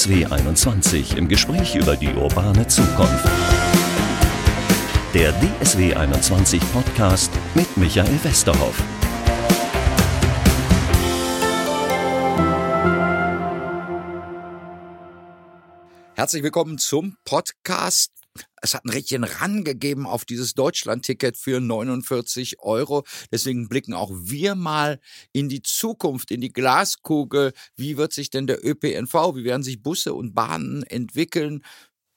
DSW 21 im Gespräch über die urbane Zukunft. Der DSW 21 Podcast mit Michael Westerhoff. Herzlich willkommen zum Podcast. Es hat ein Rädchen rangegeben auf dieses Deutschland-Ticket für 49 Euro. Deswegen blicken auch wir mal in die Zukunft, in die Glaskugel. Wie wird sich denn der ÖPNV, wie werden sich Busse und Bahnen entwickeln?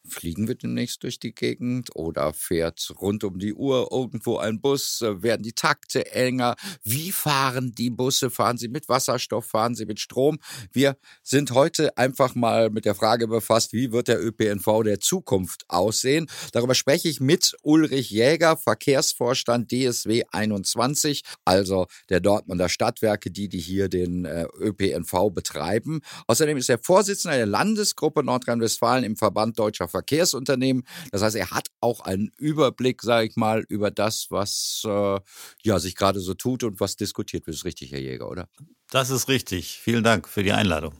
Fliegen wir demnächst durch die Gegend oder fährt rund um die Uhr irgendwo ein Bus? Werden die Takte enger? Wie fahren die Busse? Fahren sie mit Wasserstoff? Fahren sie mit Strom? Wir sind heute einfach mal mit der Frage befasst, wie wird der ÖPNV der Zukunft aussehen? Darüber spreche ich mit Ulrich Jäger, Verkehrsvorstand DSW 21, also der Dortmunder Stadtwerke, die, die hier den äh, ÖPNV betreiben. Außerdem ist er Vorsitzender der Landesgruppe Nordrhein-Westfalen im Verband Deutscher Verkehrsunternehmen. Das heißt, er hat auch einen Überblick, sage ich mal, über das, was äh, ja, sich gerade so tut und was diskutiert wird. Das ist richtig, Herr Jäger, oder? Das ist richtig. Vielen Dank für die Einladung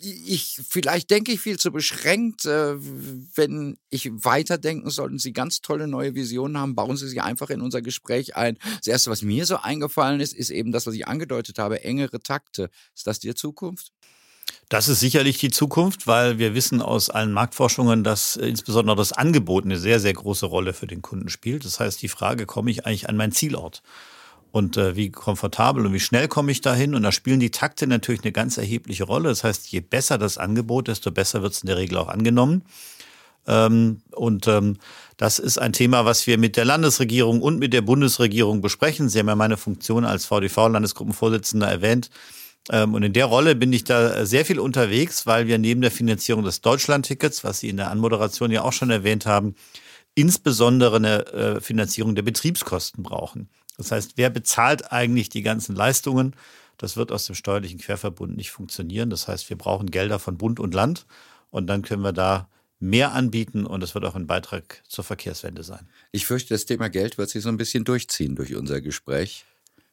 ich, vielleicht denke ich viel zu beschränkt. Äh, wenn ich weiterdenken, sollten Sie ganz tolle neue Visionen haben, bauen Sie sie einfach in unser Gespräch ein. Das Erste, was mir so eingefallen ist, ist eben das, was ich angedeutet habe, engere Takte. Ist das die Zukunft? Das ist sicherlich die Zukunft, weil wir wissen aus allen Marktforschungen, dass insbesondere das Angebot eine sehr, sehr große Rolle für den Kunden spielt. Das heißt, die Frage, komme ich eigentlich an meinen Zielort? Und äh, wie komfortabel und wie schnell komme ich dahin? Und da spielen die Takte natürlich eine ganz erhebliche Rolle. Das heißt, je besser das Angebot, desto besser wird es in der Regel auch angenommen. Ähm, und ähm, das ist ein Thema, was wir mit der Landesregierung und mit der Bundesregierung besprechen. Sie haben ja meine Funktion als VDV-Landesgruppenvorsitzender erwähnt. Ähm, und in der Rolle bin ich da sehr viel unterwegs, weil wir neben der Finanzierung des Deutschlandtickets, was Sie in der Anmoderation ja auch schon erwähnt haben, insbesondere eine äh, Finanzierung der Betriebskosten brauchen. Das heißt, wer bezahlt eigentlich die ganzen Leistungen? Das wird aus dem steuerlichen Querverbund nicht funktionieren. Das heißt, wir brauchen Gelder von Bund und Land und dann können wir da mehr anbieten und es wird auch ein Beitrag zur Verkehrswende sein. Ich fürchte, das Thema Geld wird sich so ein bisschen durchziehen durch unser Gespräch.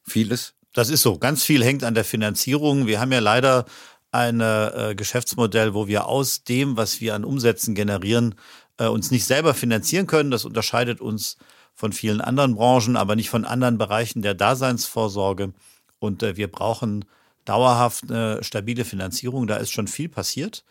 Vieles das ist so. Ganz viel hängt an der Finanzierung. Wir haben ja leider ein äh, Geschäftsmodell, wo wir aus dem, was wir an Umsätzen generieren, äh, uns nicht selber finanzieren können. Das unterscheidet uns von vielen anderen Branchen, aber nicht von anderen Bereichen der Daseinsvorsorge. Und äh, wir brauchen dauerhaft eine stabile Finanzierung. Da ist schon viel passiert.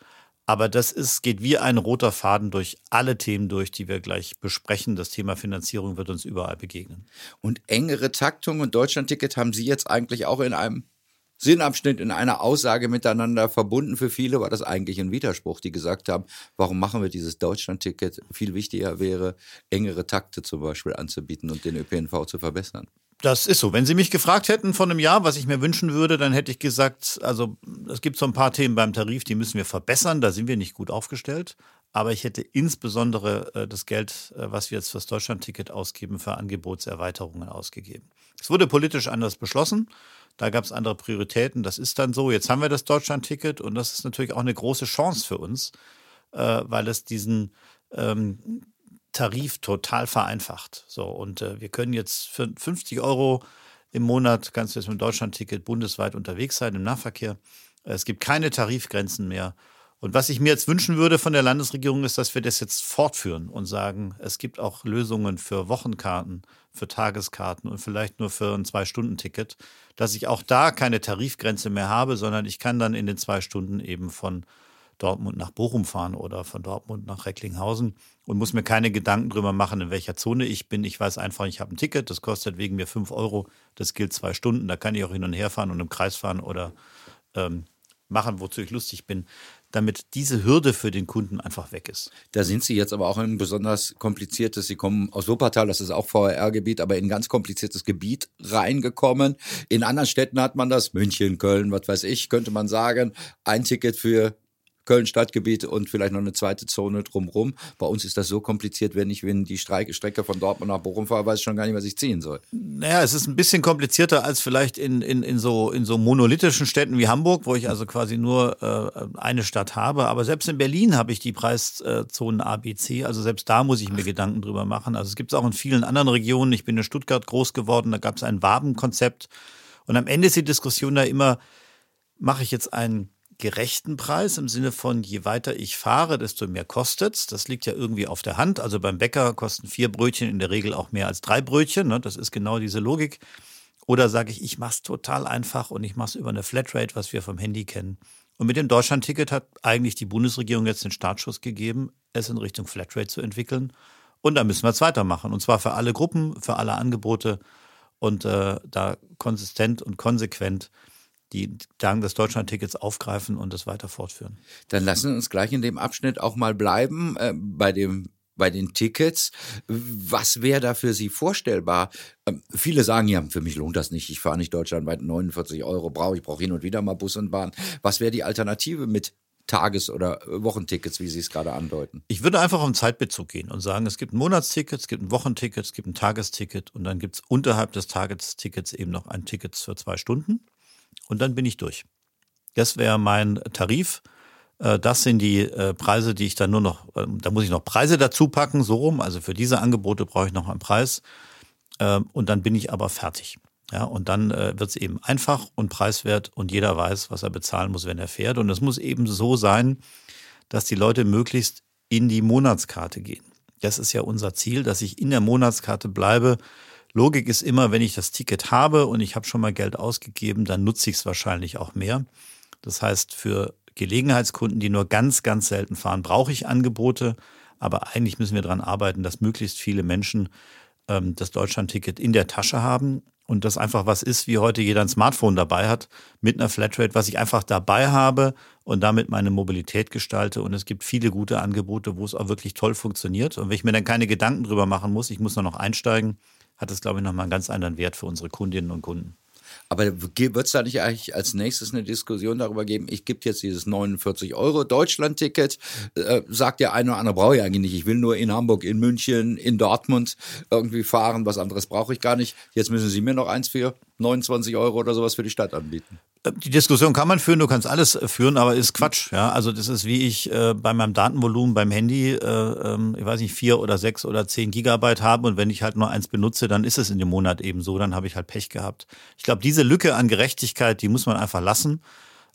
Aber das ist, geht wie ein roter Faden durch alle Themen durch, die wir gleich besprechen. Das Thema Finanzierung wird uns überall begegnen. Und engere Taktung und Deutschlandticket haben Sie jetzt eigentlich auch in einem Sinnabschnitt in einer Aussage miteinander verbunden. Für viele war das eigentlich ein Widerspruch, die gesagt haben, warum machen wir dieses Deutschlandticket? Viel wichtiger wäre, engere Takte zum Beispiel anzubieten und den ÖPNV zu verbessern. Das ist so. Wenn Sie mich gefragt hätten vor einem Jahr, was ich mir wünschen würde, dann hätte ich gesagt, also es gibt so ein paar Themen beim Tarif, die müssen wir verbessern, da sind wir nicht gut aufgestellt. Aber ich hätte insbesondere äh, das Geld, äh, was wir jetzt fürs Deutschlandticket ausgeben, für Angebotserweiterungen ausgegeben. Es wurde politisch anders beschlossen. Da gab es andere Prioritäten. Das ist dann so. Jetzt haben wir das Deutschlandticket und das ist natürlich auch eine große Chance für uns, äh, weil es diesen ähm, Tarif total vereinfacht. So, und äh, wir können jetzt für 50 Euro im Monat, kannst du jetzt mit dem Deutschlandticket bundesweit unterwegs sein im Nahverkehr. Es gibt keine Tarifgrenzen mehr. Und was ich mir jetzt wünschen würde von der Landesregierung ist, dass wir das jetzt fortführen und sagen, es gibt auch Lösungen für Wochenkarten, für Tageskarten und vielleicht nur für ein Zwei-Stunden-Ticket, dass ich auch da keine Tarifgrenze mehr habe, sondern ich kann dann in den zwei Stunden eben von Dortmund nach Bochum fahren oder von Dortmund nach Recklinghausen und muss mir keine Gedanken drüber machen, in welcher Zone ich bin. Ich weiß einfach, ich habe ein Ticket, das kostet wegen mir fünf Euro, das gilt zwei Stunden, da kann ich auch hin und her fahren und im Kreis fahren oder ähm, machen, wozu ich lustig bin, damit diese Hürde für den Kunden einfach weg ist. Da sind Sie jetzt aber auch in ein besonders kompliziertes, Sie kommen aus Wuppertal, das ist auch VRR-Gebiet, aber in ein ganz kompliziertes Gebiet reingekommen. In anderen Städten hat man das, München, Köln, was weiß ich, könnte man sagen, ein Ticket für Köln-Stadtgebiet und vielleicht noch eine zweite Zone drumherum. Bei uns ist das so kompliziert, wenn ich wenn die Strecke von Dortmund nach Bochum fahre, weiß ich schon gar nicht, was ich ziehen soll. Naja, es ist ein bisschen komplizierter als vielleicht in, in, in, so, in so monolithischen Städten wie Hamburg, wo ich also quasi nur äh, eine Stadt habe. Aber selbst in Berlin habe ich die Preiszonen A, B, C. Also selbst da muss ich mir Gedanken drüber machen. Also es gibt es auch in vielen anderen Regionen. Ich bin in Stuttgart groß geworden, da gab es ein Wabenkonzept. Und am Ende ist die Diskussion da immer, mache ich jetzt ein gerechten Preis im Sinne von, je weiter ich fahre, desto mehr kostet es. Das liegt ja irgendwie auf der Hand. Also beim Bäcker kosten vier Brötchen in der Regel auch mehr als drei Brötchen. Ne? Das ist genau diese Logik. Oder sage ich, ich mache es total einfach und ich mache es über eine Flatrate, was wir vom Handy kennen. Und mit dem Deutschlandticket hat eigentlich die Bundesregierung jetzt den Startschuss gegeben, es in Richtung Flatrate zu entwickeln. Und da müssen wir jetzt weitermachen. Und zwar für alle Gruppen, für alle Angebote und äh, da konsistent und konsequent die Dank des Deutschlandtickets aufgreifen und das weiter fortführen. Dann lassen wir uns gleich in dem Abschnitt auch mal bleiben äh, bei dem bei den Tickets. Was wäre da für Sie vorstellbar? Ähm, viele sagen ja, für mich lohnt das nicht. Ich fahre nicht deutschlandweit 49 Euro brauche. Ich brauche hin und wieder mal Bus und Bahn. Was wäre die Alternative mit Tages- oder Wochentickets, wie Sie es gerade andeuten? Ich würde einfach auf den Zeitbezug gehen und sagen, es gibt ein Monatsticket, es gibt ein Wochenticket, es gibt ein Tagesticket und dann gibt es unterhalb des Tagestickets eben noch ein Ticket für zwei Stunden und dann bin ich durch. Das wäre mein Tarif. Äh, das sind die äh, Preise, die ich dann nur noch, ähm, da muss ich noch Preise dazu packen, so rum. Also für diese Angebote brauche ich noch einen Preis. Und dann bin ich aber fertig. Ja, und dann äh, wird es eben einfach und preiswert und jeder weiß, was er bezahlen muss, wenn er fährt. Und es muss eben so sein, dass die Leute möglichst in die Monatskarte gehen. Das ist ja unser Ziel, dass ich in der Monatskarte bleibe, Logik ist immer, wenn ich das Ticket habe und ich habe schon mal Geld ausgegeben, dann nutze ich es wahrscheinlich auch mehr. Das heißt, für Gelegenheitskunden, die nur ganz, ganz selten fahren, brauche ich Angebote. Aber eigentlich müssen wir daran arbeiten, dass möglichst viele Menschen ähm, das Deutschland-Ticket in der Tasche haben und das einfach was ist, wie heute jeder ein Smartphone dabei hat, mit einer Flatrate, was ich einfach dabei habe und damit meine Mobilität gestalte. Und es gibt viele gute Angebote, wo es auch wirklich toll funktioniert. Und wenn ich mir dann keine Gedanken drüber machen muss, ich muss nur noch einsteigen, hat es, glaube ich, nochmal einen ganz anderen Wert für unsere Kundinnen und Kunden. Aber wird es da nicht eigentlich als nächstes eine Diskussion darüber geben, ich gebe jetzt dieses 49 Euro Deutschland-Ticket, äh, sagt der eine oder andere, brauche ich eigentlich nicht, ich will nur in Hamburg, in München, in Dortmund irgendwie fahren, was anderes brauche ich gar nicht. Jetzt müssen Sie mir noch eins für 29 Euro oder sowas für die Stadt anbieten. Die Diskussion kann man führen, du kannst alles führen, aber ist Quatsch. Ja, also das ist wie ich äh, bei meinem Datenvolumen beim Handy, äh, ähm, ich weiß nicht, vier oder sechs oder zehn Gigabyte habe und wenn ich halt nur eins benutze, dann ist es in dem Monat eben so, dann habe ich halt Pech gehabt. Ich glaube, diese Lücke an Gerechtigkeit, die muss man einfach lassen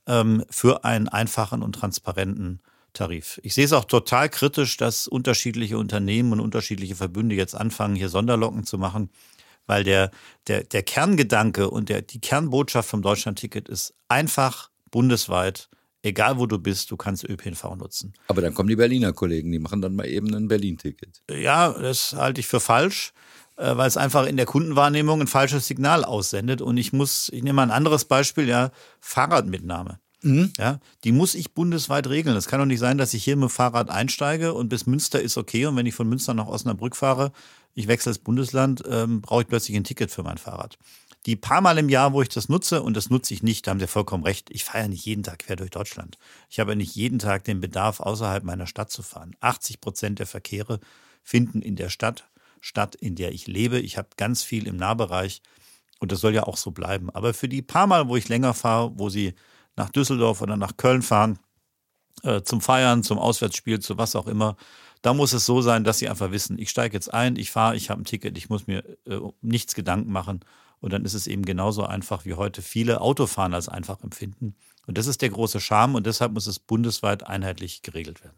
ähm, für einen einfachen und transparenten Tarif. Ich sehe es auch total kritisch, dass unterschiedliche Unternehmen und unterschiedliche Verbünde jetzt anfangen, hier Sonderlocken zu machen weil der, der, der Kerngedanke und der, die Kernbotschaft vom Deutschlandticket ist einfach bundesweit, egal wo du bist, du kannst ÖPNV nutzen. Aber dann kommen die Berliner Kollegen, die machen dann mal eben ein Berlin-Ticket. Ja, das halte ich für falsch äh, weil es einfach in der Kundenwahrnehmung ein falsches Signal aussendet. Und ich muss, ich nehme mal ein anderes Beispiel, ja, Fahrradmitnahme. Mhm. Ja, die muss ich bundesweit regeln. Es kann doch nicht sein, dass ich hier mit dem Fahrrad einsteige und bis Münster ist okay und wenn ich von Münster nach Osnabrück fahre, ich wechsle das Bundesland, ähm, brauche ich plötzlich ein Ticket für mein Fahrrad. Die paar Mal im Jahr, wo ich das nutze, und das nutze ich nicht, da haben Sie vollkommen recht, ich fahre ja nicht jeden Tag quer durch Deutschland. Ich habe ja nicht jeden Tag den Bedarf, außerhalb meiner Stadt zu fahren. 80 Prozent der Verkehre finden in der Stadt statt, in der ich lebe. Ich habe ganz viel im Nahbereich und das soll ja auch so bleiben. Aber für die paar Mal, wo ich länger fahre, wo Sie nach Düsseldorf oder nach Köln fahren, äh, zum Feiern, zum Auswärtsspiel, zu was auch immer, da muss es so sein, dass sie einfach wissen, ich steige jetzt ein, ich fahre, ich habe ein Ticket, ich muss mir äh, nichts Gedanken machen. Und dann ist es eben genauso einfach, wie heute viele Autofahren als einfach empfinden. Und das ist der große Charme und deshalb muss es bundesweit einheitlich geregelt werden.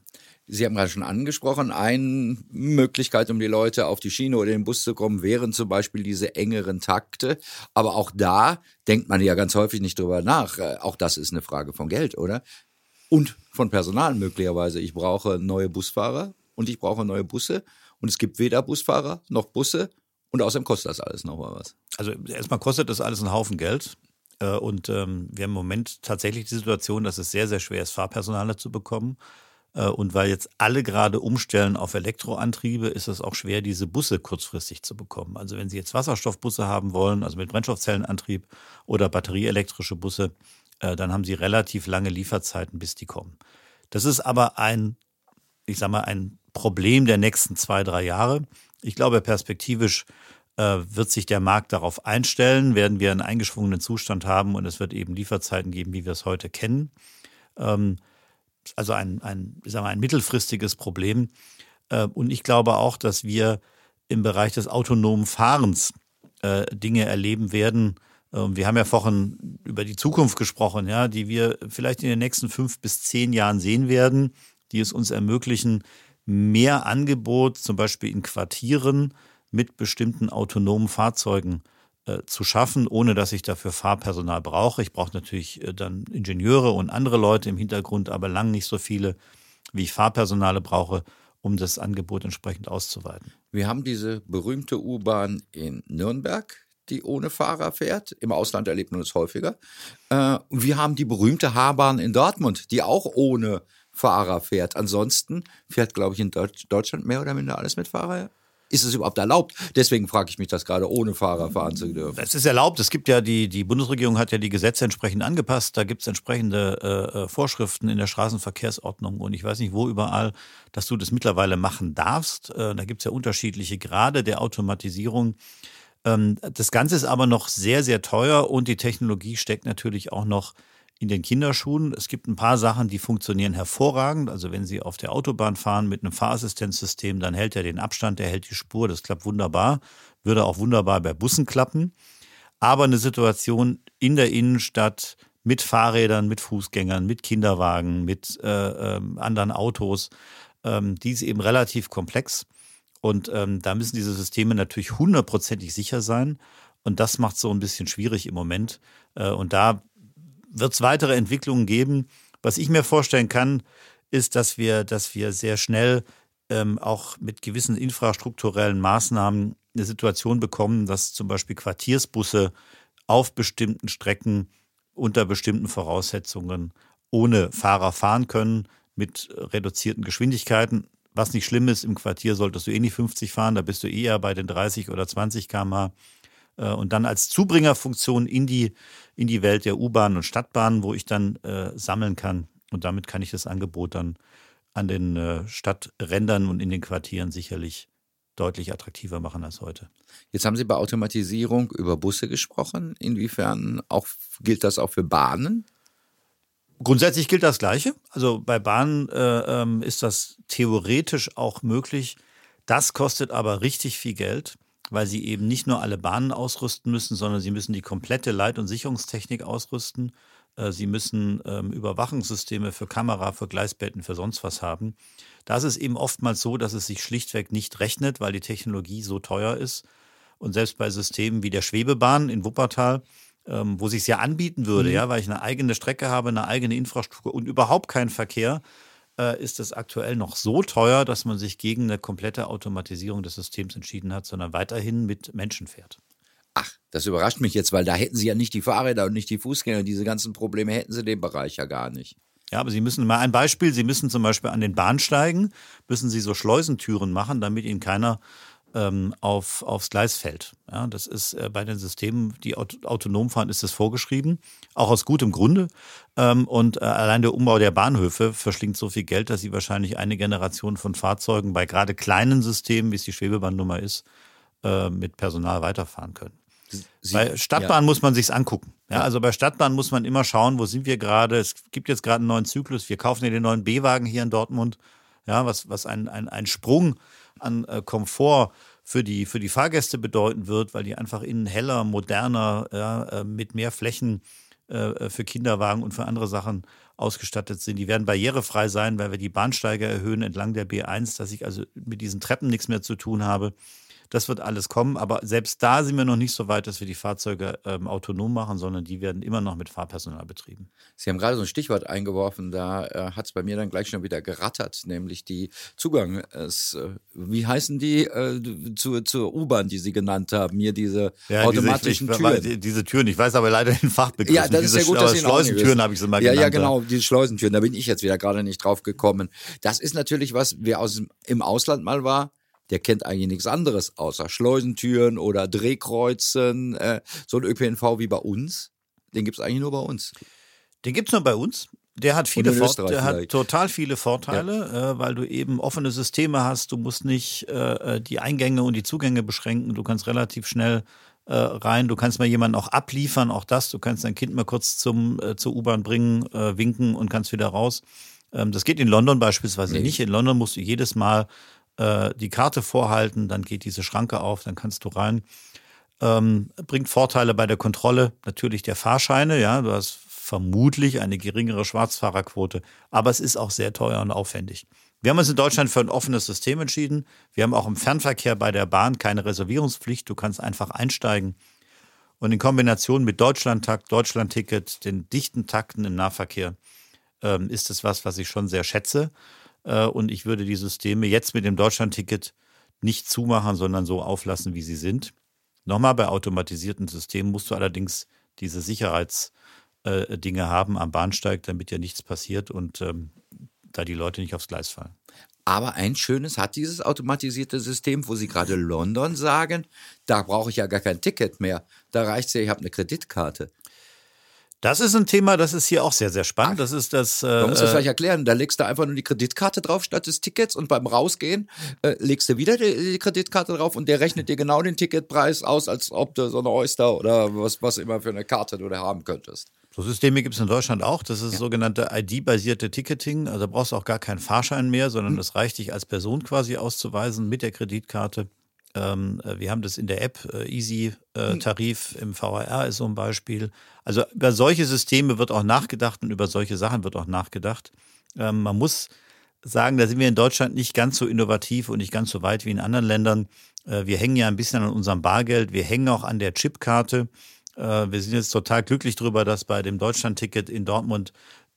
Sie haben gerade schon angesprochen, eine Möglichkeit, um die Leute auf die Schiene oder den Bus zu kommen, wären zum Beispiel diese engeren Takte. Aber auch da denkt man ja ganz häufig nicht drüber nach. Äh, auch das ist eine Frage von Geld, oder? Und von Personal möglicherweise. Ich brauche neue Busfahrer und ich brauche neue Busse. Und es gibt weder Busfahrer noch Busse. Und außerdem kostet das alles nochmal was. Also erstmal kostet das alles einen Haufen Geld. Äh, und ähm, wir haben im Moment tatsächlich die Situation, dass es sehr, sehr schwer ist, Fahrpersonal zu bekommen. Äh, und weil jetzt alle gerade umstellen auf Elektroantriebe, ist es auch schwer, diese Busse kurzfristig zu bekommen. Also wenn Sie jetzt Wasserstoffbusse haben wollen, also mit Brennstoffzellenantrieb oder batterieelektrische Busse, äh, dann haben Sie relativ lange Lieferzeiten, bis die kommen. Das ist aber ein, ich sag mal, ein Problem der nächsten zwei, drei Jahre. Ich glaube, perspektivisch äh, wird sich der Markt darauf einstellen, werden wir einen eingeschwungenen Zustand haben und es wird eben Lieferzeiten geben, wie wir es heute kennen. Ähm, also ein, ein, sagen wir, ein mittelfristiges Problem. Äh, und ich glaube auch, dass wir im Bereich des autonomen Fahrens äh, Dinge erleben werden. Äh, wir haben ja vorhin über die Zukunft gesprochen, ja, die wir vielleicht in den nächsten fünf bis zehn Jahren sehen werden, die es uns ermöglichen, mehr Angebot, zum Beispiel in Quartieren mit bestimmten autonomen Fahrzeugen zu schaffen, ohne dass ich dafür Fahrpersonal brauche. Ich brauche natürlich äh, dann Ingenieure und andere Leute im Hintergrund, aber lang nicht so viele, wie ich Fahrpersonale brauche, um das Angebot entsprechend auszuweiten. Wir haben diese berühmte U-Bahn in Nürnberg, die ohne Fahrer fährt. Im Ausland erlebt man es häufiger. Äh, wir haben die berühmte H-Bahn in Dortmund, die auch ohne Fahrer fährt. Ansonsten fährt, glaube ich, in Deutschland mehr oder minder alles mit Fahrer. Ist es überhaupt erlaubt? Deswegen frage ich mich das gerade, ohne Fahrer fahren zu dürfen. Es ist erlaubt. Es gibt ja die, die Bundesregierung hat ja die Gesetze entsprechend angepasst. Da gibt es entsprechende äh, äh, Vorschriften in der Straßenverkehrsordnung und ich weiß nicht wo überall, dass du das mittlerweile machen darfst. Äh, da gibt es ja unterschiedliche Grade der Automatisierung. Ähm, das Ganze ist aber noch sehr, sehr teuer und die Technologie steckt natürlich auch noch in den Kinderschuhen. Es gibt ein paar Sachen, die funktionieren hervorragend. Also wenn Sie auf der Autobahn fahren mit einem Fahrassistenzsystem, dann hält er den Abstand, der hält die Spur, das klappt wunderbar. Würde auch wunderbar bei Bussen klappen. Aber eine Situation in der Innenstadt mit Fahrrädern, mit Fußgängern, mit Kinderwagen, mit äh, äh, anderen Autos, ähm, die ist eben relativ komplex. Und ähm, da müssen diese Systeme natürlich hundertprozentig sicher sein. Und das macht es so ein bisschen schwierig im Moment. Äh, und da wird es weitere Entwicklungen geben. Was ich mir vorstellen kann, ist, dass wir, dass wir sehr schnell ähm, auch mit gewissen infrastrukturellen Maßnahmen eine Situation bekommen, dass zum Beispiel Quartiersbusse auf bestimmten Strecken unter bestimmten Voraussetzungen ohne Fahrer fahren können mit reduzierten Geschwindigkeiten. Was nicht schlimm ist, im Quartier solltest du eh nicht 50 fahren, da bist du eher bei den 30 oder 20 km/h. Äh, und dann als Zubringerfunktion in die, in die Welt der U-Bahn und Stadtbahnen, wo ich dann äh, sammeln kann. Und damit kann ich das Angebot dann an den äh, Stadträndern und in den Quartieren sicherlich deutlich attraktiver machen als heute. Jetzt haben Sie bei Automatisierung über Busse gesprochen. Inwiefern auch, gilt das auch für Bahnen? Grundsätzlich gilt das Gleiche. Also bei Bahnen äh, ähm, ist das theoretisch auch möglich. Das kostet aber richtig viel Geld weil sie eben nicht nur alle Bahnen ausrüsten müssen, sondern sie müssen die komplette Leit- und Sicherungstechnik ausrüsten. Äh, sie müssen ähm, Überwachungssysteme für Kamera, für Gleisbetten, für sonst was haben. Da ist es eben oftmals so, dass es sich schlichtweg nicht rechnet, weil die Technologie so teuer ist. Und selbst bei Systemen wie der Schwebebahn in Wuppertal, ähm, wo sich ja anbieten würde, mhm. ja, weil ich eine eigene Strecke habe, eine eigene Infrastruktur und überhaupt keinen Verkehr, äh, ist es aktuell noch so teuer, dass man sich gegen eine komplette Automatisierung des Systems entschieden hat, sondern weiterhin mit Menschen fährt. Ach, das überrascht mich jetzt, weil da hätten sie ja nicht die Fahrräder und nicht die Fußgänger. Diese ganzen Probleme hätten sie den Bereich ja gar nicht. Ja, aber Sie müssen mal ein Beispiel, Sie müssen zum Beispiel an den Bahnsteigen, müssen Sie so Schleusentüren machen, damit Ihnen keiner ähm, auf, aufs Gleis fällt. Ja, das ist äh, bei den Systemen, die aut autonom fahren, ist das vorgeschrieben, auch aus gutem Grunde. Ähm, und äh, allein der Umbau der Bahnhöfe verschlingt so viel Geld, dass sie wahrscheinlich eine Generation von Fahrzeugen bei gerade kleinen Systemen, wie es die Schwebebahnnummer ist, äh, mit Personal weiterfahren können. Sie, bei Stadtbahn ja. muss man sich's angucken. Ja, ja, also bei Stadtbahn muss man immer schauen, wo sind wir gerade. Es gibt jetzt gerade einen neuen Zyklus. Wir kaufen ja den neuen B-Wagen hier in Dortmund. Ja, was, was ein, ein, ein Sprung an äh, Komfort für die, für die Fahrgäste bedeuten wird, weil die einfach innen heller, moderner, ja, äh, mit mehr Flächen äh, für Kinderwagen und für andere Sachen ausgestattet sind. Die werden barrierefrei sein, weil wir die Bahnsteige erhöhen entlang der B1, dass ich also mit diesen Treppen nichts mehr zu tun habe. Das wird alles kommen, aber selbst da sind wir noch nicht so weit, dass wir die Fahrzeuge ähm, autonom machen, sondern die werden immer noch mit Fahrpersonal betrieben. Sie haben gerade so ein Stichwort eingeworfen, da äh, hat es bei mir dann gleich schon wieder gerattert, nämlich die Zugang. Äh, wie heißen die äh, zur, zur U-Bahn, die Sie genannt haben? Hier diese ja, automatischen diese, ich, Türen. Diese Türen, ich weiß aber leider den Fachbegriff. Ja, das diese ist ja gut, dass Sie Schleusentüren habe ich sie mal ja, genannt. Ja, genau, diese Schleusentüren, da bin ich jetzt wieder gerade nicht drauf gekommen. Das ist natürlich was, wer aus, im Ausland mal war, der kennt eigentlich nichts anderes außer Schleusentüren oder Drehkreuzen. Äh, so ein ÖPNV wie bei uns, den gibt es eigentlich nur bei uns. Den gibt es nur bei uns. Der hat viele der hat total viele Vorteile, ja. äh, weil du eben offene Systeme hast. Du musst nicht äh, äh, die Eingänge und die Zugänge beschränken. Du kannst relativ schnell äh, rein. Du kannst mal jemanden auch abliefern, auch das. Du kannst dein Kind mal kurz zum, äh, zur U-Bahn bringen, äh, winken und kannst wieder raus. Ähm, das geht in London beispielsweise nee. nicht. In London musst du jedes Mal äh, die Karte vorhalten, dann geht diese Schranke auf, dann kannst du rein. ähm, bringt Vorteile bei der Kontrolle natürlich der Fahrscheine. Ja, du hast vermutlich eine geringere Schwarzfahrerquote, aber es ist auch sehr teuer und aufwendig. Wir haben uns in Deutschland für ein offenes System entschieden. Wir haben auch im Fernverkehr bei der Bahn keine Reservierungspflicht. Du kannst einfach einsteigen. Und in Kombination mit Deutschlandtakt, Deutschlandticket, den dichten Takten im Nahverkehr ähm, ist es was, was ich schon sehr schätze. Äh, und ich würde die Systeme jetzt mit dem Deutschlandticket nicht zumachen, sondern so auflassen, wie sie sind. Nochmal, bei automatisierten Systemen musst du allerdings diese Sicherheitsdinge äh, haben am Bahnsteig, damit ja nichts passiert und ähm, da die Leute nicht aufs Gleis fallen. Aber ein schönes hat dieses automatisierte System, wo Sie gerade London sagen, da brauche ich ja gar kein Ticket mehr. Da reicht es ja, ich habe eine Kreditkarte. Das ist ein Thema, das ist hier auch sehr, sehr spannend. Das ist das. Äh, Man muss das vielleicht erklären. Da legst du einfach nur die Kreditkarte drauf statt des Tickets und beim Rausgehen äh, legst du wieder die, die, Kreditkarte drauf und der rechnet dir genau den Ticketpreis aus, als ob du so eine Oyster oder was, was immer für eine Karte du da haben könntest. So Systeme gibt es in Deutschland auch. Das ist ja. sogenannte ID-basierte Ticketing. Also da brauchst du auch gar keinen Fahrschein mehr, sondern es hm. reicht dich als Person quasi auszuweisen mit der Kreditkarte. Ähm, äh, wir haben das in der App, äh, Easy-Tarif äh, im VRR ist so ein Beispiel. Also über solche Systeme wird auch nachgedacht und über solche Sachen wird auch nachgedacht. Ähm, man muss sagen, da sind wir in Deutschland nicht ganz so innovativ und nicht ganz so weit wie in anderen Ländern. Äh, wir hängen ja ein bisschen an unserem Bargeld, wir hängen auch an der Chipkarte. Äh, wir sind jetzt total glücklich darüber, dass bei dem Deutschlandticket in Dortmund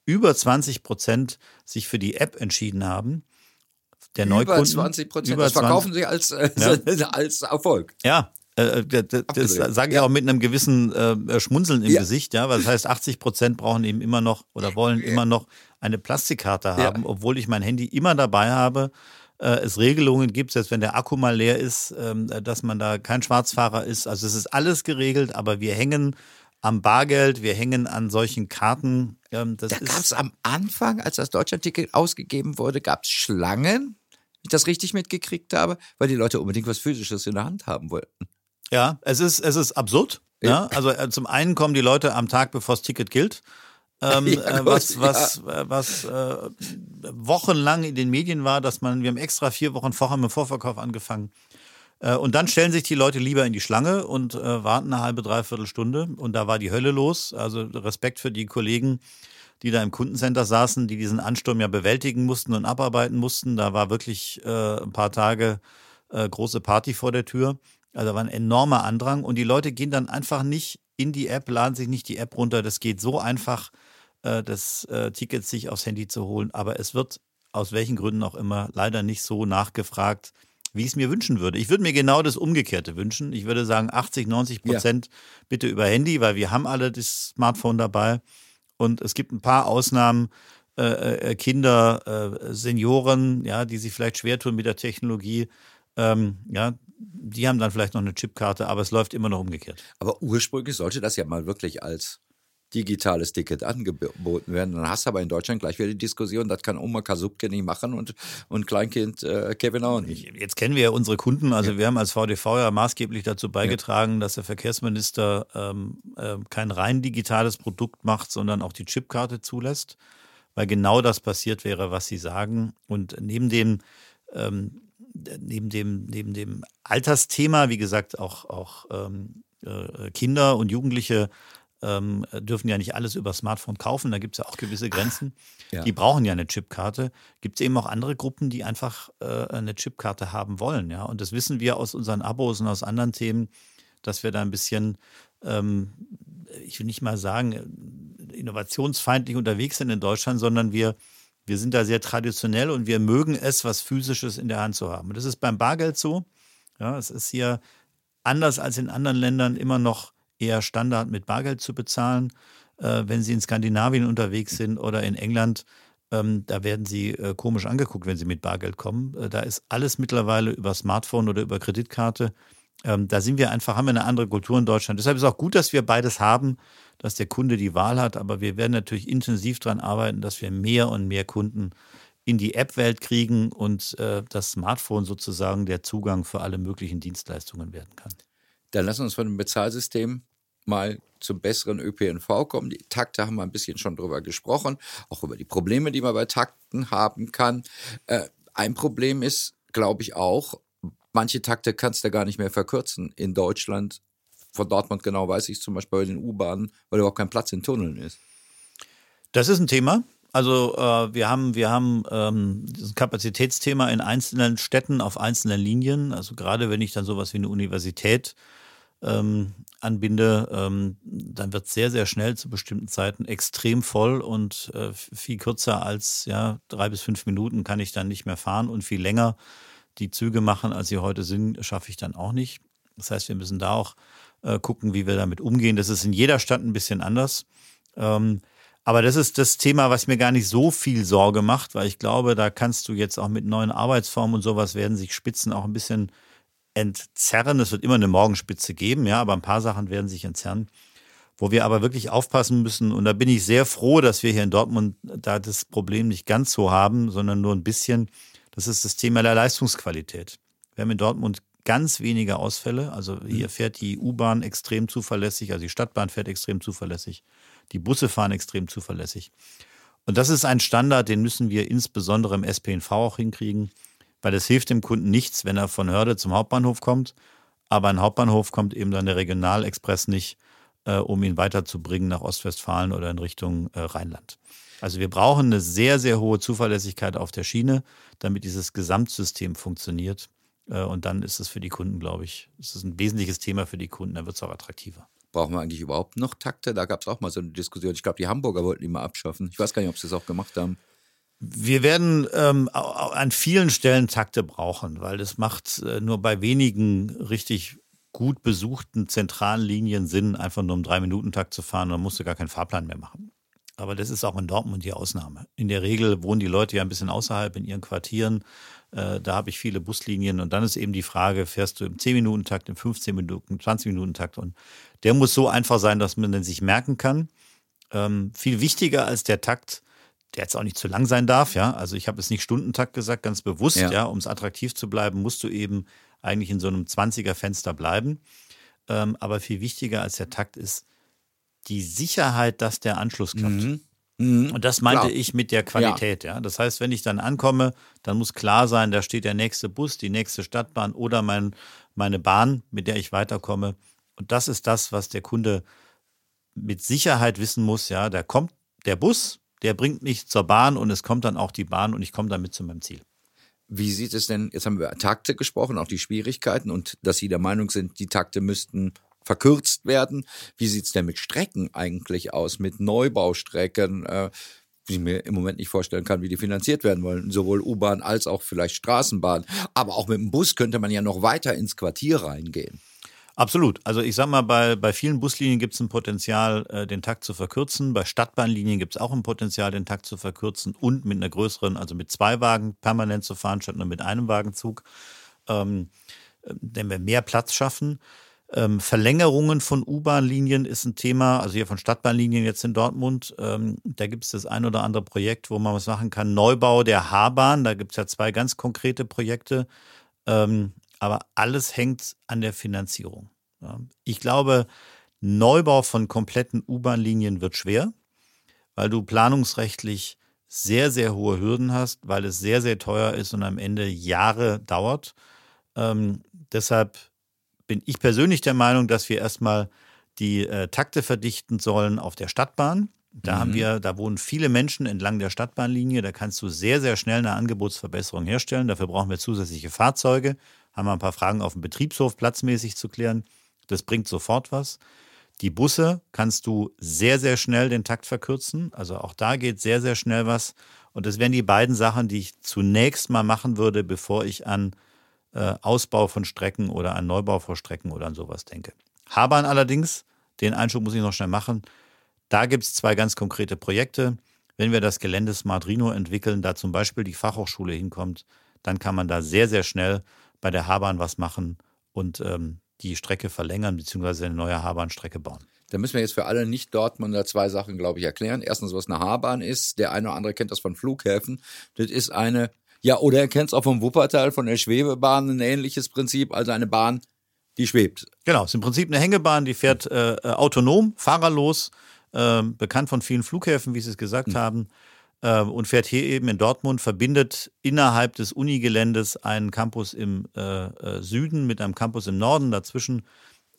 über 20 Prozent sich für die App entschieden haben der Neukunden. Über 20 Prozent. Das verkaufen 20. sie als, äh, ja. als Erfolg. Ja, äh, das, das sage ich ja. auch mit einem gewissen äh, Schmunzeln im ja. Gesicht, ja, weil das heißt, 80 Prozent brauchen eben immer noch oder wollen immer noch eine Plastikkarte haben, obwohl ich mein Handy immer dabei habe. Äh, es Regelungen gibt, selbst wenn der Akku mal leer ist, ähm, dass man da kein Schwarzfahrer ist. Also es ist alles geregelt, aber wir hängen am Bargeld, wir hängen an solchen Karten. Ähm, da gab es am Anfang, als das Deutschlandticket ausgegeben wurde, gab es Schlangen ich das richtig mitgekriegt habe, weil die Leute unbedingt was Physisches in der Hand haben wollten. Ja, es ist, es ist absurd. Ja. ja. Also äh, zum einen kommen die Leute am Tag, bevor das Ticket gilt. Ähm, ja, äh, was was, ja. äh, was äh, wochenlang in den Medien war, dass man, wir haben extra vier Wochen vorher mit dem Vorverkauf angefangen. Äh, und dann stellen sich die Leute lieber in die Schlange und äh, warten eine halbe, dreiviertel Stunde. Und da war die Hölle los. Also Respekt für die Kollegen, die da im Kundencenter saßen, die diesen Ansturm ja bewältigen mussten und abarbeiten mussten. Da war wirklich äh, ein paar Tage äh, große Party vor der Tür. Also da war ein enormer Andrang und die Leute gehen dann einfach nicht in die App, laden sich nicht die App runter. Das geht so einfach, äh, das äh, Ticket sich aufs Handy zu holen. Aber es wird aus welchen Gründen auch immer leider nicht so nachgefragt, wie ich es mir wünschen würde. Ich würde mir genau das Umgekehrte wünschen. Ich würde sagen 80, 90 Prozent ja. bitte über Handy, weil wir haben alle das Smartphone dabei. Und es gibt ein paar Ausnahmen, äh, äh, Kinder, äh, Senioren, ja, die sich vielleicht schwer tun mit der Technologie. Ähm, ja, die haben dann vielleicht noch eine Chipkarte, aber es läuft immer noch umgekehrt. Aber ursprünglich sollte das ja mal wirklich als digitales Ticket angeboten werden. Dann hast du aber in Deutschland gleich wieder die Diskussion, das kann Oma Kasubke nicht machen und, und Kleinkind äh, Kevin auch nicht. Jetzt kennen wir ja unsere Kunden, also ja. wir haben als VDV ja maßgeblich dazu beigetragen, ja. dass der Verkehrsminister ähm, äh, kein rein digitales Produkt macht, sondern auch die Chipkarte zulässt, weil genau das passiert wäre, was Sie sagen. Und neben dem ähm, neben dem, neben dem Altersthema, wie gesagt, auch, auch ähm, äh, Kinder und Jugendliche ähm, dürfen ja nicht alles über Smartphone kaufen. Da gibt es ja auch gewisse Grenzen. Ja. Die brauchen ja eine Chipkarte. Gibt es eben auch andere Gruppen, die einfach äh, eine Chipkarte haben wollen. Ja? Und das wissen wir aus unseren Abos und aus anderen Themen, dass wir da ein bisschen, ähm, ich will nicht mal sagen, innovationsfeindlich unterwegs sind in Deutschland, sondern wir, wir sind da sehr traditionell und wir mögen es, was Physisches in der Hand zu haben. Und das ist beim Bargeld so. Ja, es ist hier anders als in anderen Ländern immer noch eher Standard mit Bargeld zu bezahlen. Äh, wenn Sie in Skandinavien unterwegs sind oder in England, ähm, da werden Sie äh, komisch angeguckt, wenn Sie mit Bargeld kommen. Äh, da ist alles mittlerweile über Smartphone oder über Kreditkarte. Ähm, da sind wir einfach, haben wir eine andere Kultur in Deutschland. Deshalb ist auch gut, dass wir beides haben, dass der Kunde die Wahl hat. Aber wir werden natürlich intensiv daran arbeiten, dass wir mehr und mehr Kunden in die App-Welt kriegen und äh, das Smartphone sozusagen der Zugang für alle möglichen Dienstleistungen werden kann. Dann wir uns von dem Bezahlsystem mal zum besseren ÖPNV kommen. Die Takte haben wir ein bisschen schon drüber gesprochen, auch über die Probleme, die man bei Takten haben kann. Äh, ein Problem ist, glaube ich, auch, manche Takte kannst du gar nicht mehr verkürzen in Deutschland von Dortmund genau weiß ich zum Beispiel bei den U-Bahnen, weil überhaupt kein Platz in Tunneln ist. Das ist ein Thema. Also äh, wir haben, wir haben ähm, das Kapazitätsthema in einzelnen Städten auf einzelnen Linien. Also gerade wenn ich dann sowas wie eine Universität ähm, anbinde, ähm, dann wird sehr, sehr schnell zu bestimmten Zeiten extrem voll und äh, viel kürzer als ja, drei bis fünf Minuten kann ich dann nicht mehr fahren und viel länger die Züge machen, als sie heute sind, schaffe ich dann auch nicht. Das heißt, wir müssen da auch äh, gucken, wie wir damit umgehen. Das ist in jeder Stadt ein bisschen anders. Ähm, aber das ist das Thema, was mir gar nicht so viel Sorge macht, weil ich glaube, da kannst du jetzt auch mit neuen Arbeitsformen und sowas werden sich Spitzen auch ein bisschen entzerren. Es wird immer eine Morgenspitze geben, ja, aber ein paar Sachen werden sich entzerren. Wo wir aber wirklich aufpassen müssen, und da bin ich sehr froh, dass wir hier in Dortmund da das Problem nicht ganz so haben, sondern nur ein bisschen, das ist das Thema der Leistungsqualität. Wir haben in Dortmund ganz wenige Ausfälle. Also hier fährt die U-Bahn extrem zuverlässig, also die Stadtbahn fährt extrem zuverlässig. Die Busse fahren extrem zuverlässig. Und das ist ein Standard, den müssen wir insbesondere im SPNV auch hinkriegen, weil es hilft dem Kunden nichts, wenn er von Hörde zum Hauptbahnhof kommt, aber ein Hauptbahnhof kommt eben dann der Regionalexpress nicht, äh, um ihn weiterzubringen nach Ostwestfalen oder in Richtung äh, Rheinland. Also wir brauchen eine sehr, sehr hohe Zuverlässigkeit auf der Schiene, damit dieses Gesamtsystem funktioniert. Äh, und dann ist es für die Kunden, glaube ich, es ein wesentliches Thema für die Kunden, dann wird es auch attraktiver. Brauchen wir eigentlich überhaupt noch Takte? Da gab es auch mal so eine Diskussion. Ich glaube, die Hamburger wollten die mal abschaffen. Ich weiß gar nicht, ob sie es auch gemacht haben. Wir werden ähm, an vielen Stellen Takte brauchen, weil es macht äh, nur bei wenigen richtig gut besuchten zentralen Linien Sinn, einfach nur um drei Minuten Takt zu fahren. Dann musst du gar keinen Fahrplan mehr machen. Aber das ist auch in Dortmund die Ausnahme. In der Regel wohnen die Leute ja ein bisschen außerhalb in ihren Quartieren. Äh, da habe ich viele Buslinien. Und dann ist eben die Frage, fährst du im 10-Minuten-Takt, im 15-Minuten, 20-Minuten-Takt? Und der muss so einfach sein, dass man den sich merken kann. Ähm, viel wichtiger als der Takt, der jetzt auch nicht zu lang sein darf, ja. Also ich habe es nicht Stundentakt gesagt, ganz bewusst, ja, ja um es attraktiv zu bleiben, musst du eben eigentlich in so einem 20er-Fenster bleiben. Ähm, aber viel wichtiger als der Takt ist, die Sicherheit, dass der Anschluss klappt. Mhm. Mhm. Und das meinte klar. ich mit der Qualität, ja. ja. Das heißt, wenn ich dann ankomme, dann muss klar sein, da steht der nächste Bus, die nächste Stadtbahn oder mein, meine Bahn, mit der ich weiterkomme. Und das ist das, was der Kunde mit Sicherheit wissen muss, ja. Da kommt der Bus, der bringt mich zur Bahn und es kommt dann auch die Bahn und ich komme damit zu meinem Ziel. Wie sieht es denn, jetzt haben wir Takte gesprochen, auch die Schwierigkeiten und dass Sie der Meinung sind, die Takte müssten verkürzt werden. Wie sieht's denn mit Strecken eigentlich aus, mit Neubaustrecken? Äh, wie ich mir im Moment nicht vorstellen kann, wie die finanziert werden wollen. Sowohl U-Bahn als auch vielleicht Straßenbahn. Aber auch mit dem Bus könnte man ja noch weiter ins Quartier reingehen. Absolut. Also ich sag mal, bei, bei vielen Buslinien gibt es ein Potenzial, äh, den Takt zu verkürzen. Bei Stadtbahnlinien gibt es auch ein Potenzial, den Takt zu verkürzen und mit einer größeren, also mit zwei Wagen permanent zu fahren, statt nur mit einem Wagenzug. Ähm, wenn wir mehr Platz schaffen. Ähm, Verlängerungen von U-Bahn-Linien ist ein Thema, also hier von Stadtbahnlinien jetzt in Dortmund. Ähm, da gibt es das ein oder andere Projekt, wo man was machen kann. Neubau der H-Bahn, da gibt es ja zwei ganz konkrete Projekte. Ähm, aber alles hängt an der Finanzierung. Ich glaube, Neubau von kompletten U-Bahn-Linien wird schwer, weil du planungsrechtlich sehr, sehr hohe Hürden hast, weil es sehr, sehr teuer ist und am Ende Jahre dauert. Ähm, deshalb bin ich persönlich der Meinung, dass wir erstmal die äh, Takte verdichten sollen auf der Stadtbahn. Da mhm. haben wir, da wohnen viele Menschen entlang der Stadtbahnlinie. Da kannst du sehr, sehr schnell eine Angebotsverbesserung herstellen. Dafür brauchen wir zusätzliche Fahrzeuge. Haben wir ein paar Fragen auf dem Betriebshof platzmäßig zu klären. Das bringt sofort was. Die Busse kannst du sehr, sehr schnell den Takt verkürzen. Also auch da geht sehr, sehr schnell was. Und das wären die beiden Sachen, die ich zunächst mal machen würde, bevor ich an äh, Ausbau von Strecken oder an Neubau von Strecken oder an sowas denke. Habern allerdings, den Einschub muss ich noch schnell machen, da gibt es zwei ganz konkrete Projekte. Wenn wir das Gelände Smart Rhino entwickeln, da zum Beispiel die Fachhochschule hinkommt, dann kann man da sehr, sehr schnell bei der Habahn was machen und ähm, die Strecke verlängern bzw. eine neue Haarbahnstrecke bauen. Da müssen wir jetzt für alle Nicht-Dortmunder zwei Sachen, glaube ich, erklären. Erstens, was eine Haarbahn ist. Der eine oder andere kennt das von Flughäfen. Das ist eine ja, oder er kennt es auch vom Wuppertal, von der Schwebebahn, ein ähnliches Prinzip, also eine Bahn, die schwebt. Genau, es ist im Prinzip eine Hängebahn, die fährt äh, autonom, fahrerlos, äh, bekannt von vielen Flughäfen, wie Sie es gesagt mhm. haben, und fährt hier eben in Dortmund, verbindet innerhalb des Unigeländes einen Campus im äh, äh, Süden mit einem Campus im Norden. Dazwischen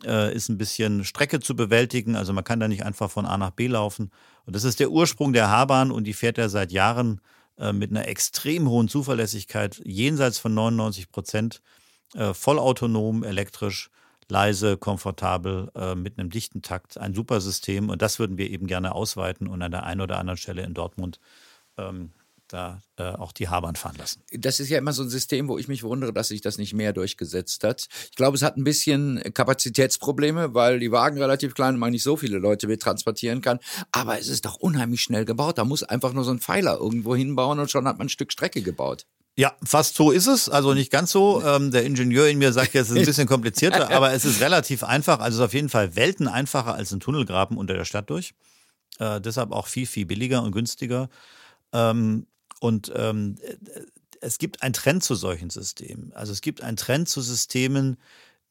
äh, ist ein bisschen Strecke zu bewältigen. Also man kann da nicht einfach von A nach B laufen. Und das ist der Ursprung der H-Bahn und die fährt ja seit Jahren äh, mit einer extrem hohen Zuverlässigkeit, jenseits von 99 Prozent, äh, vollautonom, elektrisch, leise, komfortabel, äh, mit einem dichten Takt. Ein super System und das würden wir eben gerne ausweiten und an der einen oder anderen Stelle in Dortmund ähm, da äh, auch die Habern fahren lassen. Das ist ja immer so ein System, wo ich mich wundere, dass sich das nicht mehr durchgesetzt hat. Ich glaube, es hat ein bisschen Kapazitätsprobleme, weil die Wagen relativ klein und man nicht so viele Leute mit transportieren kann. Aber es ist doch unheimlich schnell gebaut. Da muss einfach nur so ein Pfeiler irgendwo hinbauen und schon hat man ein Stück Strecke gebaut. Ja, fast so ist es. Also nicht ganz so. Ähm, der Ingenieur in mir sagt jetzt, es ist ein bisschen komplizierter, aber es ist relativ einfach. Also es ist auf jeden Fall Welten einfacher als ein Tunnelgraben unter der Stadt durch. Äh, deshalb auch viel, viel billiger und günstiger. Ähm, und ähm, es gibt einen Trend zu solchen Systemen. Also es gibt einen Trend zu Systemen,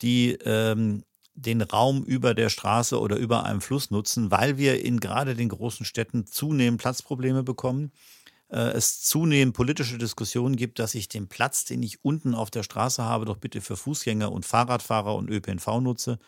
die ähm, den Raum über der Straße oder über einem Fluss nutzen, weil wir in gerade den großen Städten zunehmend Platzprobleme bekommen. Äh, es zunehmend politische Diskussionen gibt, dass ich den Platz, den ich unten auf der Straße habe, doch bitte für Fußgänger und Fahrradfahrer und ÖPNV nutze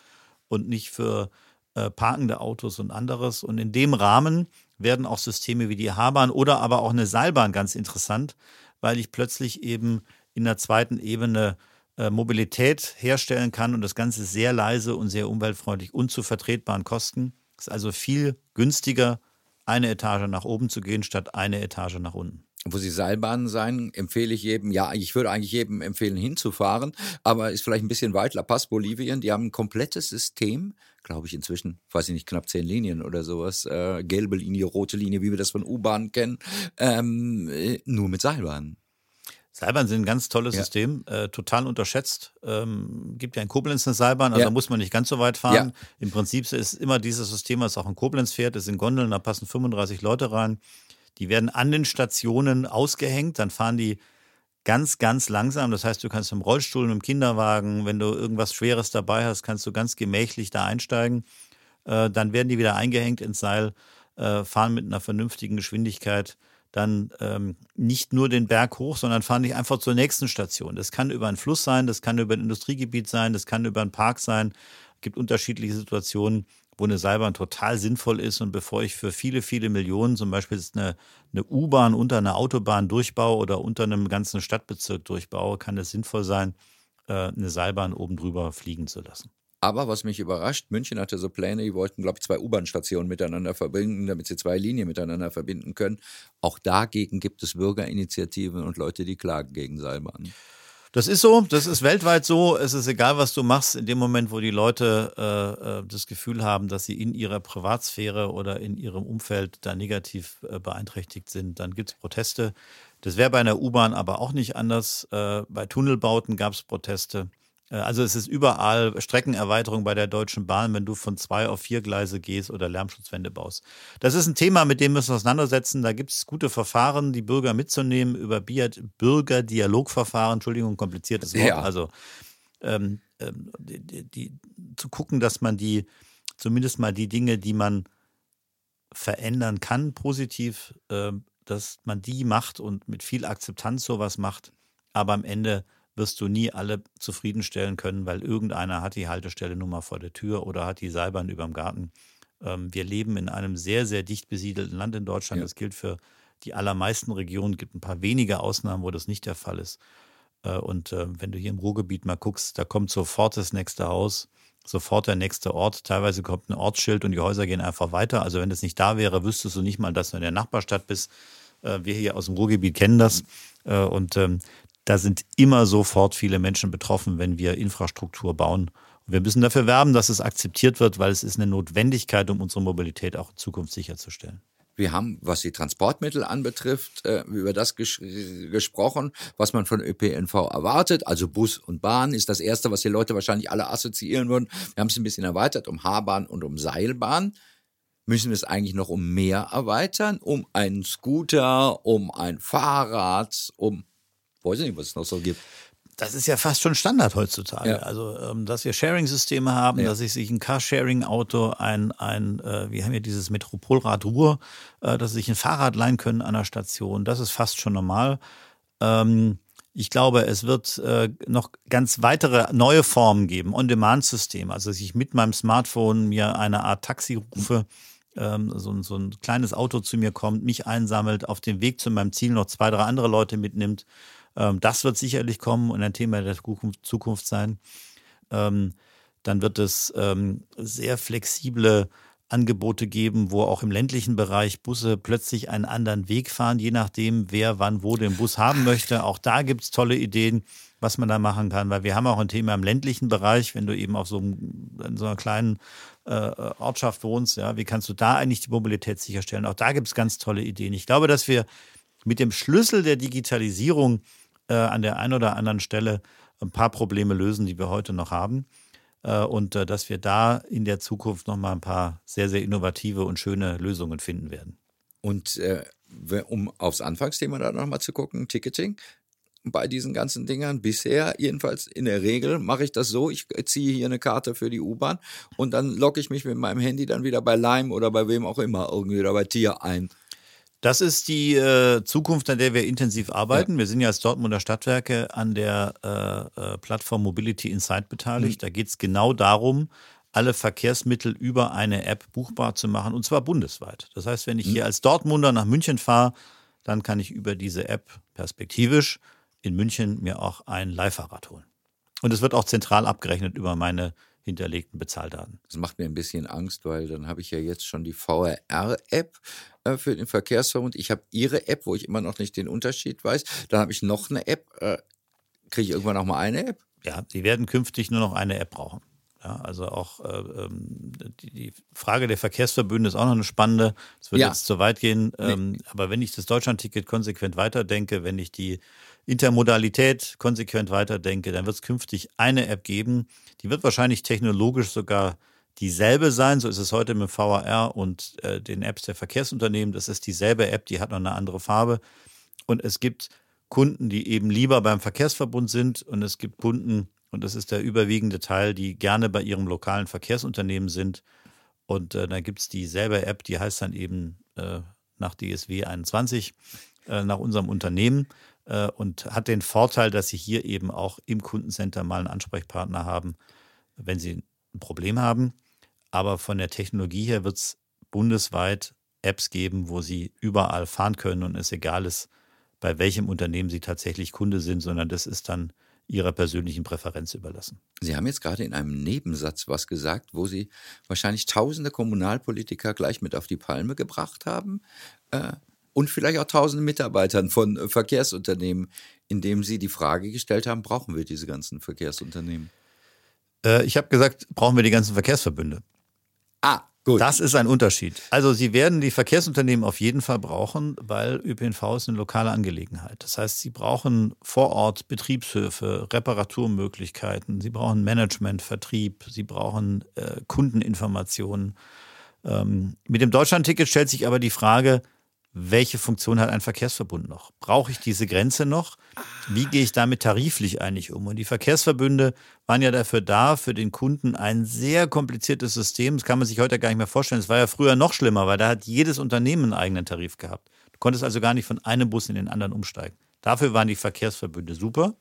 und nicht für äh, parkende Autos und anderes. Und in dem Rahmen werden auch Systeme wie die H-Bahn oder aber auch eine Seilbahn ganz interessant, weil ich plötzlich eben in der zweiten Ebene äh, Mobilität herstellen kann und das Ganze sehr leise und sehr umweltfreundlich und zu vertretbaren Kosten. Es ist also viel günstiger, eine Etage nach oben zu gehen, statt eine Etage nach unten wo sie Seilbahnen sein, empfehle ich jedem, ja, ich würde eigentlich jedem empfehlen, hinzufahren, aber ist vielleicht ein bisschen weit, La Paz, Bolivien, die haben ein komplettes System, glaube ich inzwischen, weiß ich nicht, knapp zehn Linien oder sowas, äh, gelbe Linie, rote Linie, wie wir das von U-Bahnen kennen, ähm, äh, nur mit Seilbahnen. Seilbahnen sind ein ganz tolles ja. System, äh, total unterschätzt. Ähm, gibt ja in Koblenz eine Seilbahn, also ja. da muss man nicht ganz so weit fahren. Ja. Im Prinzip ist immer dieses System, was auch in Koblenz fährt, das sind Gondeln, da passen 35 Leute rein. Die werden an den Stationen ausgehängt, dann fahren die ganz, ganz langsam. Das heißt, du kannst im Rollstuhl, dem Kinderwagen, wenn du irgendwas Schweres dabei hast, kannst du ganz gemächlich da einsteigen. Äh, dann werden die wieder eingehängt ins Seil, äh, fahren mit einer vernünftigen Geschwindigkeit dann ähm, nicht nur den Berg hoch, sondern fahren dich einfach zur nächsten Station. Das kann über einen Fluss sein, das kann über ein Industriegebiet sein, das kann über einen Park sein. Es gibt unterschiedliche Situationen wo eine Seilbahn total sinnvoll ist. Und bevor ich für viele, viele Millionen zum Beispiel eine, eine U-Bahn unter einer Autobahn durchbaue oder unter einem ganzen Stadtbezirk durchbaue, kann es sinnvoll sein, äh, eine Seilbahn oben drüber fliegen zu lassen. Aber was mich überrascht, München hatte so Pläne, die wollten, glaube ich, zwei U-Bahn-Stationen miteinander verbinden, damit sie zwei Linien miteinander verbinden können. Auch dagegen gibt es Bürgerinitiativen und Leute, die klagen gegen Seilbahnen. Das ist so, das ist weltweit so. Es ist egal, was du machst, in dem Moment, wo die Leute äh, äh, das Gefühl haben, dass sie in ihrer Privatsphäre oder in ihrem Umfeld da negativ äh, beeinträchtigt sind, dann gibt es Proteste. Das wäre bei einer U-Bahn aber auch nicht anders. Äh, bei Tunnelbauten gab es Proteste. Äh, also es ist überall Streckenerweiterung bei der Deutschen Bahn, wenn du von zwei auf vier Gleise gehst oder Lärmschutzwände baust. Das ist ein Thema, mit dem müssen wir auseinandersetzen. Da gibt es gute Verfahren, die Bürger mitzunehmen über Bürgerdialogverfahren. Entschuldigung, kompliziertes Wort. Ja. Also ähm, ähm, die, die, zu gucken, dass man die zumindest mal die Dinge, die man verändern kann, positiv, äh, dass man die macht und mit viel Akzeptanz sowas macht. Aber am Ende wirst du nie alle zufriedenstellen können, weil irgendeiner hat die Haltestelle nun mal vor der Tür oder hat die Seilbahn überm Garten. Ähm, wir leben in einem sehr, sehr dicht besiedelten Land in Deutschland. Ja. Das gilt für die allermeisten Regionen. Es gibt ein paar wenige Ausnahmen, wo das nicht der Fall ist. Äh, und äh, wenn du hier im Ruhrgebiet mal guckst, da kommt sofort das nächste Haus, sofort der nächste Ort. Teilweise kommt ein Ortsschild und die Häuser gehen einfach weiter. Also wenn das nicht da wäre, wüsstest du nicht mal, dass du in der Nachbarstadt bist. Äh, wir hier aus dem Ruhrgebiet kennen das. Und ähm, da sind immer sofort viele Menschen betroffen, wenn wir Infrastruktur bauen. Und wir müssen dafür werben, dass es akzeptiert wird, weil es ist eine Notwendigkeit, um unsere Mobilität auch in Zukunft sicherzustellen. Wir haben, was die Transportmittel anbetrifft, äh, über das ges gesprochen, was man von ÖPNV erwartet. Also Bus und Bahn ist das Erste, was die Leute wahrscheinlich alle assoziieren würden. Wir haben es ein bisschen erweitert um H-Bahn und um Seilbahn. Müssen wir es eigentlich noch um mehr erweitern? Um einen Scooter, um ein Fahrrad, um weiß nicht, was es noch so gibt. Das ist ja fast schon Standard heutzutage. Ja. Also, ähm, dass wir Sharing-Systeme haben, ja. dass ich sich ein Carsharing-Auto, ein, ein äh, wir haben ja dieses Metropolrad Ruhr, äh, dass sie sich ein Fahrrad leihen können an der Station. Das ist fast schon normal. Ähm, Ich glaube, es wird äh, noch ganz weitere neue Formen geben. On-Demand-System, also dass ich mit meinem Smartphone mir eine Art Taxi rufe, ähm, so, so ein kleines Auto zu mir kommt, mich einsammelt, auf dem Weg zu meinem Ziel noch zwei, drei andere Leute mitnimmt. Ähm, das wird sicherlich kommen und ein Thema der Zukunft sein. Ähm, dann wird es ähm, sehr flexible Angebote geben, wo auch im ländlichen Bereich Busse plötzlich einen anderen Weg fahren, je nachdem, wer wann wo den Bus haben möchte. Auch da gibt es tolle Ideen, was man da machen kann, weil wir haben auch ein Thema im ländlichen Bereich, wenn du eben auf so, einem, in so einer kleinen äh, Ortschaft wohnst, ja, wie kannst du da eigentlich die Mobilität sicherstellen? Auch da gibt es ganz tolle Ideen. Ich glaube, dass wir mit dem Schlüssel der Digitalisierung äh, an der einen oder anderen Stelle ein paar Probleme lösen, die wir heute noch haben. Äh, und äh, dass wir da in der Zukunft nochmal ein paar sehr, sehr innovative und schöne Lösungen finden werden. Und äh, um aufs Anfangsthema da nochmal zu gucken, Ticketing, bei diesen ganzen Dingern bisher, jedenfalls in der Regel, mache ich das so, ich ziehe hier eine Karte für die U-Bahn und dann logge ich mich mit meinem Handy dann wieder bei Lime oder bei wem auch immer irgendwie oder bei Tier ein. Das ist die äh, Zukunft, an der wir intensiv arbeiten. Ja. Wir sind ja als Dortmunder Stadtwerke an der äh, äh, Plattform Mobility Insight beteiligt. Mhm. Da geht es genau darum, alle Verkehrsmittel über eine App buchbar zu machen und zwar bundesweit. Das heißt, wenn ich mhm. hier als Dortmunder nach München fahre, dann kann ich über diese App perspektivisch in München mir auch ein Leihfahrrad holen. Und es wird auch zentral abgerechnet über meine hinterlegten Bezahldaten. Das macht mir ein bisschen Angst, weil dann habe ich ja jetzt schon die VRR-App äh, für den Verkehrsverbund. Ich habe Ihre App, wo ich immer noch nicht den Unterschied weiß. Dann habe ich noch eine App. Äh, Kriege ich irgendwann noch mal eine App? Ja, Sie werden künftig nur noch eine App brauchen. Ja, also auch äh, ähm, die, die, Frage der Verkehrsverbünde ist auch noch eine spannende. Es wird ja. jetzt zu weit gehen. Ähm, nee. Aber wenn ich das Deutschlandticket konsequent weiterdenke, wenn ich die Intermodalität konsequent weiterdenke, dann wird es künftig eine App geben. Die wird wahrscheinlich technologisch sogar dieselbe sein. So ist es heute mit VAR und äh, den Apps der Verkehrsunternehmen. Das ist dieselbe App, die hat noch eine andere Farbe. Und es gibt Kunden, die eben lieber beim Verkehrsverbund sind und es gibt Kunden, und das ist der überwiegende Teil, die gerne bei ihrem lokalen Verkehrsunternehmen sind. Und äh, dann gibt es dieselbe App, die heißt dann eben äh, nach DSW 21, äh, nach unserem Unternehmen äh, und hat den Vorteil, dass Sie hier eben auch im Kundencenter mal einen Ansprechpartner haben, wenn Sie ein Problem haben. Aber von der Technologie her wird es bundesweit Apps geben, wo Sie überall fahren können und es egal ist, bei welchem Unternehmen Sie tatsächlich Kunde sind, sondern das ist dann Ihrer persönlichen Präferenz überlassen. Sie haben jetzt gerade in einem Nebensatz was gesagt, wo Sie wahrscheinlich tausende Kommunalpolitiker gleich mit auf die Palme gebracht haben. Äh, und vielleicht auch tausende Mitarbeitern von äh, Verkehrsunternehmen, indem sie die Frage gestellt haben, brauchen wir diese ganzen Verkehrsunternehmen? Äh, ich habe gesagt, brauchen wir die ganzen Verkehrsverbünde. Ah, Gut. Das ist ein Unterschied. Also Sie werden die Verkehrsunternehmen auf jeden Fall brauchen, weil ÖPNV ist eine lokale Angelegenheit. Das heißt, Sie brauchen vor Ort Betriebshöfe, Reparaturmöglichkeiten, Sie brauchen Management, Vertrieb, Sie brauchen äh, Kundeninformationen. Ähm, mit dem Deutschlandticket stellt sich aber die Frage, welche Funktion hat ein Verkehrsverbund noch? Brauche ich diese Grenze noch? Wie gehe ich damit tariflich eigentlich um? Und die Verkehrsverbünde waren ja dafür da, für den Kunden ein sehr kompliziertes System. Das kann man sich heute gar nicht mehr vorstellen. Es war ja früher noch schlimmer, weil da hat jedes Unternehmen einen eigenen Tarif gehabt. Du konntest also gar nicht von einem Bus in den anderen umsteigen. Dafür waren die Verkehrsverbünde super.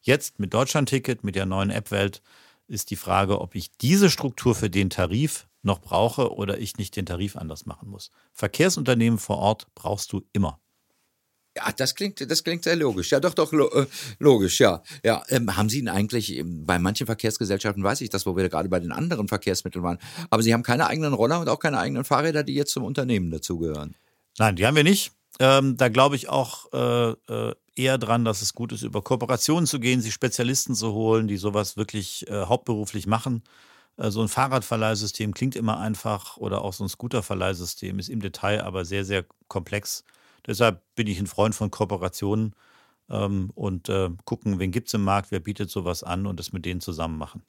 Jetzt mit Deutschlandticket, mit der neuen App-Welt, ist die Frage, ob ich diese Struktur für den Tarif noch brauche oder ich nicht den Tarif anders machen muss. Verkehrsunternehmen vor Ort brauchst du immer. Ja, das klingt, das klingt sehr logisch. Ja, doch, doch, äh, logisch, ja. ja ähm, haben Sie ihn eigentlich, ähm, bei manchen Verkehrsgesellschaften weiß ich das, wo wir gerade bei den anderen Verkehrsmitteln waren, aber Sie haben keine eigenen Roller und auch keine eigenen Fahrräder, die jetzt zum Unternehmen dazugehören. Nein, die haben wir nicht. Ähm, da glaube ich auch äh, äh, eher dran, dass es gut ist, über Kooperationen zu gehen, sich Spezialisten zu holen, die sowas wirklich äh, hauptberuflich machen. Äh, so ein Fahrradverleihsystem klingt immer einfach oder auch so ein Scooterverleihsystem ist im Detail aber sehr, sehr komplex. Deshalb bin ich ein Freund von Kooperationen ähm, und äh, gucken, wen gibt es im Markt, wer bietet sowas an und das mit denen zusammen machen.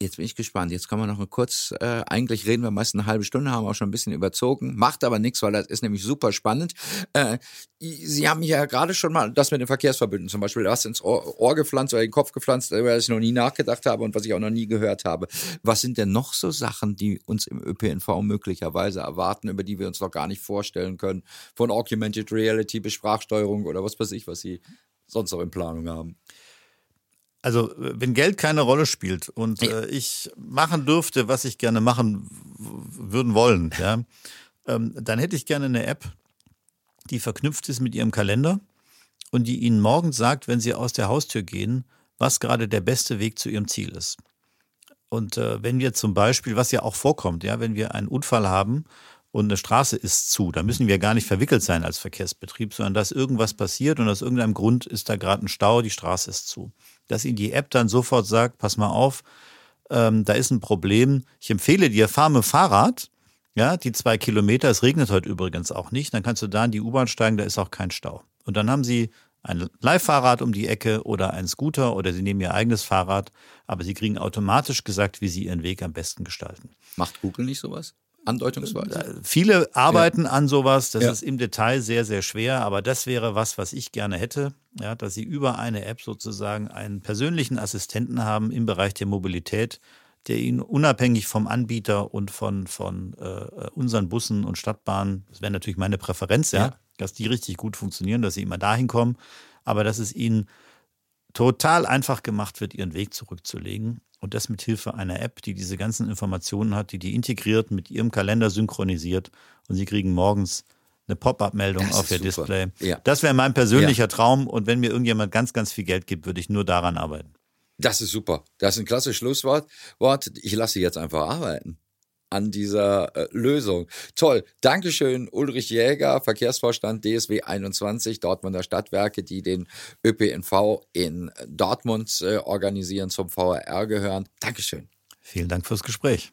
Jetzt bin ich gespannt. Jetzt kann man noch mal kurz, äh, eigentlich reden wir meist eine halbe Stunde, haben auch schon ein bisschen überzogen. Macht aber nichts, weil das ist nämlich super spannend. Äh, Sie haben ja gerade schon mal das mit den Verkehrsverbünden zum Beispiel was ins Ohr, Ohr gepflanzt oder in den Kopf gepflanzt, über das ich noch nie nachgedacht habe und was ich auch noch nie gehört habe. Was sind denn noch so Sachen, die uns im ÖPNV möglicherweise erwarten, über die wir uns noch gar nicht vorstellen können? Von Augmented Reality bis Sprachsteuerung oder was weiß ich, was Sie sonst noch in Planung haben? Also, wenn Geld keine Rolle spielt und äh, ich machen dürfte, was ich gerne machen würden wollen, ja, ähm, dann hätte ich gerne eine App, die verknüpft ist mit Ihrem Kalender und die Ihnen morgens sagt, wenn Sie aus der Haustür gehen, was gerade der beste Weg zu Ihrem Ziel ist. Und äh, wenn wir zum Beispiel, was ja auch vorkommt, ja, wenn wir einen Unfall haben und eine Straße ist zu, da müssen wir gar nicht verwickelt sein als Verkehrsbetrieb, sondern dass irgendwas passiert und aus irgendeinem Grund ist da gerade ein Stau, die Straße ist zu dass Ihnen die App dann sofort sagt, pass mal auf, ähm, da ist ein Problem. Ich empfehle dir, fahr mit Fahrrad. Ja, die zwei Kilometer, es regnet heute übrigens auch nicht, dann kannst du da in die U-Bahn steigen, da ist auch kein Stau. Und dann haben sie ein Leihfahrrad um die Ecke oder ein Scooter oder sie nehmen ihr eigenes Fahrrad, aber sie kriegen automatisch gesagt, wie sie ihren Weg am besten gestalten. Macht Google nicht sowas? Andeutungsweise? Äh, viele arbeiten ja. an sowas. Das ja. ist im Detail sehr, sehr schwer. Aber das wäre was, was ich gerne hätte. Ja, dass Sie über eine App sozusagen einen persönlichen Assistenten haben im Bereich der Mobilität, der Ihnen unabhängig vom Anbieter und von, von äh, unseren Bussen und Stadtbahnen, das wäre natürlich meine Präferenz, ja, ja, dass die richtig gut funktionieren, dass sie immer dahin kommen, aber dass es Ihnen total einfach gemacht wird, Ihren Weg zurückzulegen und das mit Hilfe einer App, die diese ganzen Informationen hat, die die integriert, mit ihrem Kalender synchronisiert und sie kriegen morgens eine Pop-up-Meldung auf ihr super. Display. Ja. Das wäre mein persönlicher ja. Traum und wenn mir irgendjemand ganz, ganz viel Geld gibt, würde ich nur daran arbeiten. Das ist super. Das ist ein klasse Schlusswort. Ich lasse jetzt einfach arbeiten an dieser äh, Lösung. Toll. Dankeschön, Ulrich Jäger, Verkehrsvorstand DSW 21, Dortmunder Stadtwerke, die den ÖPNV in Dortmund äh, organisieren, zum VRR gehören. Dankeschön. Vielen Dank fürs Gespräch.